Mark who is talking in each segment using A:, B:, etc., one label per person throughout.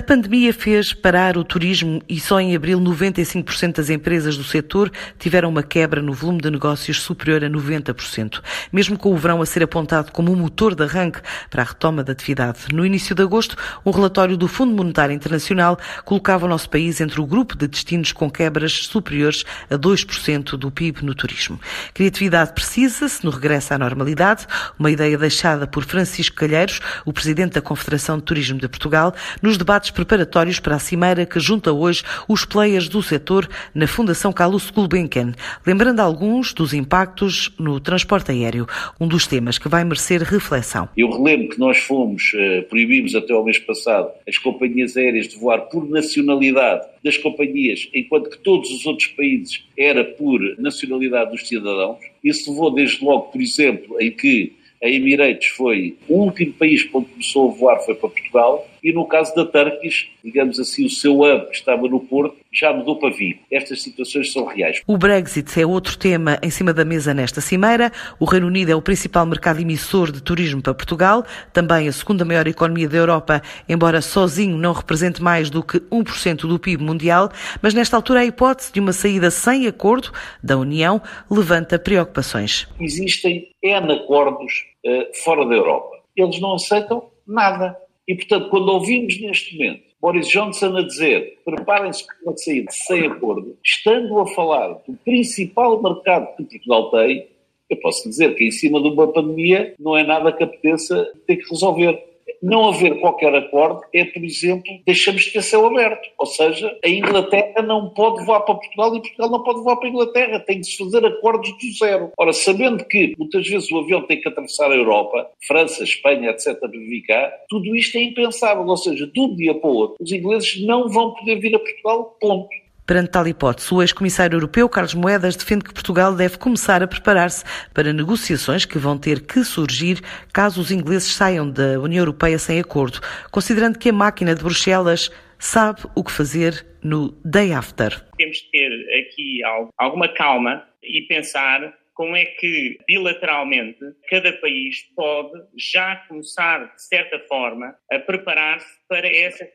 A: A pandemia fez parar o turismo e só em abril 95% das empresas do setor tiveram uma quebra no volume de negócios superior a 90%, mesmo com o verão a ser apontado como um motor de arranque para a retoma da atividade. No início de agosto, um relatório do Fundo Monetário Internacional colocava o nosso país entre o grupo de destinos com quebras superiores a 2% do PIB no turismo. Criatividade precisa-se no regresso à normalidade, uma ideia deixada por Francisco Calheiros, o presidente da Confederação de Turismo de Portugal, nos debates preparatórios para a cimeira que junta hoje os players do setor na Fundação Calouste Gulbenkian, lembrando alguns dos impactos no transporte aéreo, um dos temas que vai merecer reflexão.
B: Eu relembro que nós fomos, eh, proibimos até ao mês passado, as companhias aéreas de voar por nacionalidade das companhias, enquanto que todos os outros países era por nacionalidade dos cidadãos. Isso levou desde logo, por exemplo, em que a Emirates foi o último país onde começou a voar foi para Portugal e no caso da Turkish, digamos assim, o seu hub que estava no Porto já mudou para Vigo. Estas situações são reais.
A: O Brexit é outro tema em cima da mesa nesta cimeira. O Reino Unido é o principal mercado emissor de turismo para Portugal, também a segunda maior economia da Europa, embora sozinho não represente mais do que 1% do PIB mundial, mas nesta altura a hipótese de uma saída sem acordo da União levanta preocupações.
B: Existem N acordos uh, fora da Europa. Eles não aceitam nada. E, portanto, quando ouvimos neste momento Boris Johnson a dizer preparem-se para uma saída sem acordo, estando a falar do principal mercado que Portugal tem, eu posso dizer que em cima de uma pandemia não é nada que apeteça ter que resolver não haver qualquer acordo é, por exemplo, deixamos de ter céu aberto. Ou seja, a Inglaterra não pode voar para Portugal e Portugal não pode voar para a Inglaterra. Tem de se fazer acordos do zero. Ora, sabendo que muitas vezes o avião tem que atravessar a Europa, França, Espanha, etc., para vir cá, tudo isto é impensável. Ou seja, de um dia para o outro, os ingleses não vão poder vir a Portugal, ponto.
A: Perante tal hipótese, o ex-comissário europeu Carlos Moedas defende que Portugal deve começar a preparar-se para negociações que vão ter que surgir caso os ingleses saiam da União Europeia sem acordo, considerando que a máquina de Bruxelas sabe o que fazer no day after.
C: Temos de ter aqui alguma calma e pensar como é que bilateralmente cada país pode já começar, de certa forma, a preparar-se para essa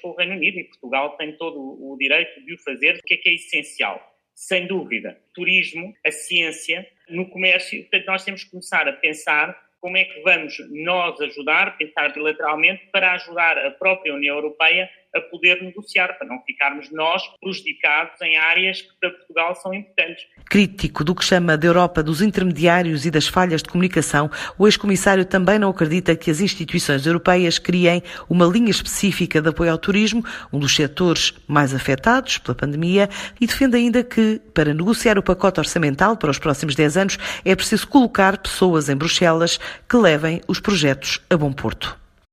C: com o Reino Unido e Portugal tem todo o direito de o fazer. O que é que é essencial? Sem dúvida, turismo, a ciência, no comércio. Portanto, nós temos que começar a pensar como é que vamos nós ajudar, pensar bilateralmente, para ajudar a própria União Europeia a poder negociar, para não ficarmos nós prejudicados em áreas que para Portugal são importantes.
A: Crítico do que chama da Europa dos intermediários e das falhas de comunicação, o ex-comissário também não acredita que as instituições europeias criem uma linha específica de apoio ao turismo, um dos setores mais afetados pela pandemia, e defende ainda que, para negociar o pacote orçamental para os próximos 10 anos, é preciso colocar pessoas em Bruxelas que levem os projetos a bom porto.